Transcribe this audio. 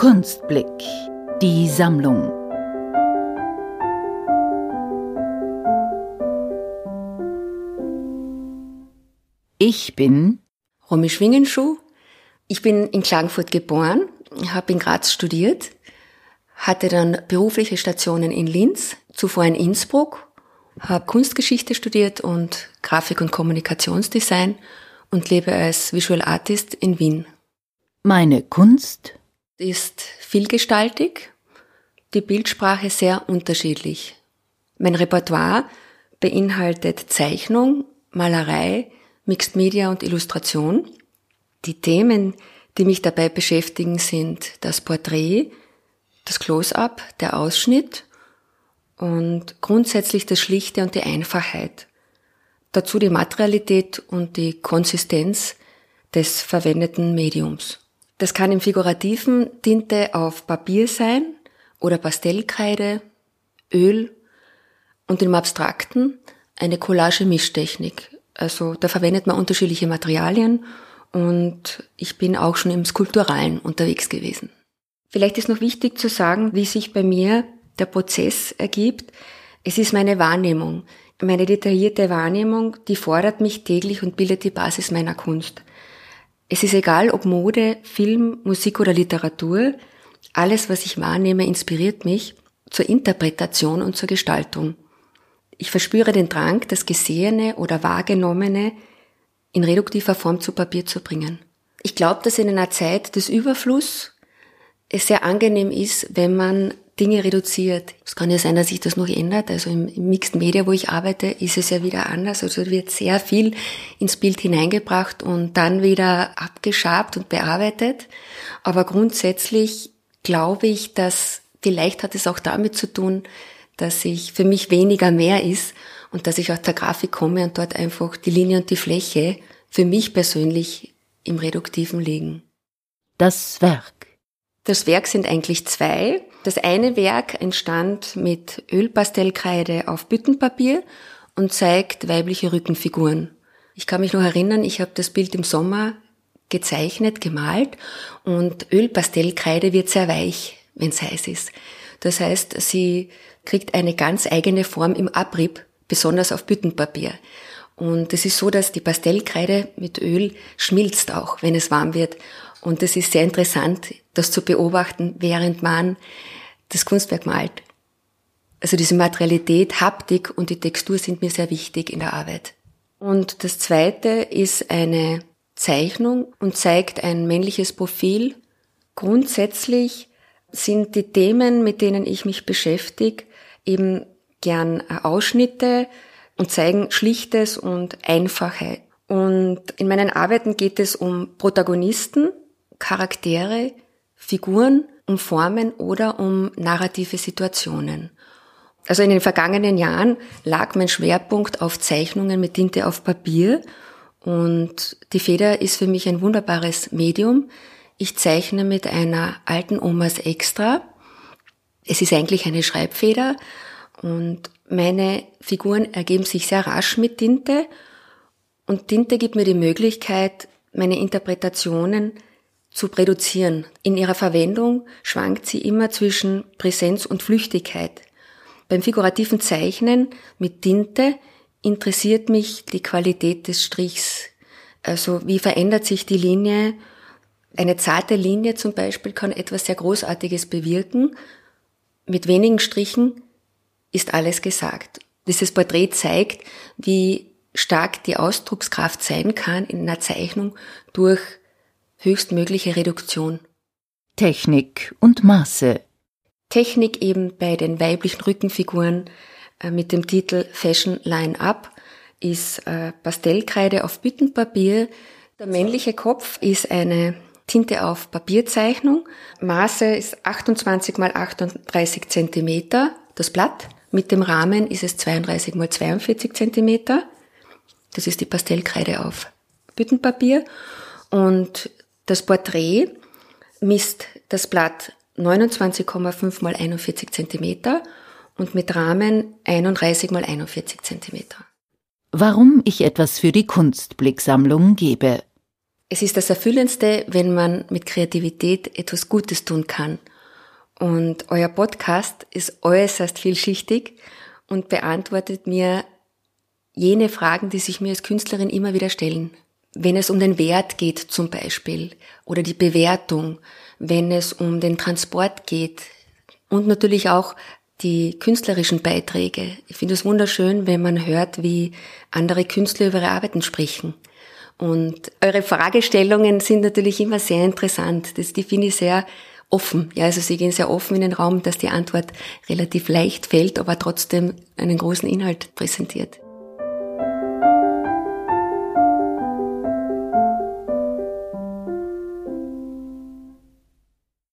Kunstblick. Die Sammlung. Ich bin Romy Schwingenschuh. Ich bin in Klagenfurt geboren, habe in Graz studiert, hatte dann berufliche Stationen in Linz, zuvor in Innsbruck, habe Kunstgeschichte studiert und Grafik- und Kommunikationsdesign und lebe als Visual Artist in Wien. Meine Kunst ist vielgestaltig, die Bildsprache sehr unterschiedlich. Mein Repertoire beinhaltet Zeichnung, Malerei, Mixed Media und Illustration. Die Themen, die mich dabei beschäftigen, sind das Porträt, das Close-up, der Ausschnitt und grundsätzlich das Schlichte und die Einfachheit. Dazu die Materialität und die Konsistenz des verwendeten Mediums. Das kann im figurativen Tinte auf Papier sein oder Pastellkreide, Öl und im abstrakten eine Collage-Mischtechnik. Also da verwendet man unterschiedliche Materialien und ich bin auch schon im Skulpturalen unterwegs gewesen. Vielleicht ist noch wichtig zu sagen, wie sich bei mir der Prozess ergibt. Es ist meine Wahrnehmung. Meine detaillierte Wahrnehmung, die fordert mich täglich und bildet die Basis meiner Kunst. Es ist egal, ob Mode, Film, Musik oder Literatur, alles, was ich wahrnehme, inspiriert mich zur Interpretation und zur Gestaltung. Ich verspüre den Drang, das Gesehene oder Wahrgenommene in reduktiver Form zu Papier zu bringen. Ich glaube, dass in einer Zeit des Überfluss es sehr angenehm ist, wenn man Dinge reduziert. Es kann ja sein, dass sich das noch ändert. Also im, im Mixed Media, wo ich arbeite, ist es ja wieder anders. Also wird sehr viel ins Bild hineingebracht und dann wieder abgeschabt und bearbeitet. Aber grundsätzlich glaube ich, dass vielleicht hat es auch damit zu tun, dass ich für mich weniger mehr ist und dass ich aus der Grafik komme und dort einfach die Linie und die Fläche für mich persönlich im Reduktiven liegen. Das Werk. Das Werk sind eigentlich zwei. Das eine Werk entstand mit Ölpastellkreide auf Büttenpapier und zeigt weibliche Rückenfiguren. Ich kann mich noch erinnern, ich habe das Bild im Sommer gezeichnet, gemalt und Ölpastellkreide wird sehr weich, wenn es heiß ist. Das heißt, sie kriegt eine ganz eigene Form im Abrieb, besonders auf Büttenpapier. Und es ist so, dass die Pastellkreide mit Öl schmilzt auch, wenn es warm wird. Und es ist sehr interessant, das zu beobachten, während man das Kunstwerk malt. Also diese Materialität, Haptik und die Textur sind mir sehr wichtig in der Arbeit. Und das zweite ist eine Zeichnung und zeigt ein männliches Profil. Grundsätzlich sind die Themen, mit denen ich mich beschäftige, eben gern Ausschnitte und zeigen Schlichtes und Einfachheit. Und in meinen Arbeiten geht es um Protagonisten, Charaktere, Figuren, um Formen oder um narrative Situationen. Also in den vergangenen Jahren lag mein Schwerpunkt auf Zeichnungen mit Tinte auf Papier und die Feder ist für mich ein wunderbares Medium. Ich zeichne mit einer alten Omas Extra. Es ist eigentlich eine Schreibfeder und meine Figuren ergeben sich sehr rasch mit Tinte und Tinte gibt mir die Möglichkeit, meine Interpretationen zu reduzieren. In ihrer Verwendung schwankt sie immer zwischen Präsenz und Flüchtigkeit. Beim figurativen Zeichnen mit Tinte interessiert mich die Qualität des Strichs. Also wie verändert sich die Linie? Eine zarte Linie zum Beispiel kann etwas sehr Großartiges bewirken. Mit wenigen Strichen ist alles gesagt. Dieses Porträt zeigt, wie stark die Ausdruckskraft sein kann in einer Zeichnung durch höchstmögliche Reduktion. Technik und Maße. Technik eben bei den weiblichen Rückenfiguren äh, mit dem Titel Fashion Line Up ist äh, Pastellkreide auf Büttenpapier. Der männliche Kopf ist eine Tinte auf Papierzeichnung. Maße ist 28 mal 38 Zentimeter. Das Blatt mit dem Rahmen ist es 32 mal 42 Zentimeter. Das ist die Pastellkreide auf Büttenpapier. Und das Porträt misst das Blatt 29,5 mal 41 Zentimeter und mit Rahmen 31 mal 41 Zentimeter. Warum ich etwas für die Kunstblicksammlung gebe. Es ist das Erfüllendste, wenn man mit Kreativität etwas Gutes tun kann. Und euer Podcast ist äußerst vielschichtig und beantwortet mir jene Fragen, die sich mir als Künstlerin immer wieder stellen. Wenn es um den Wert geht zum Beispiel oder die Bewertung, wenn es um den Transport geht und natürlich auch die künstlerischen Beiträge. Ich finde es wunderschön, wenn man hört, wie andere Künstler über ihre Arbeiten sprechen. Und eure Fragestellungen sind natürlich immer sehr interessant. Das, die finde ich sehr offen. Ja, also sie gehen sehr offen in den Raum, dass die Antwort relativ leicht fällt, aber trotzdem einen großen Inhalt präsentiert.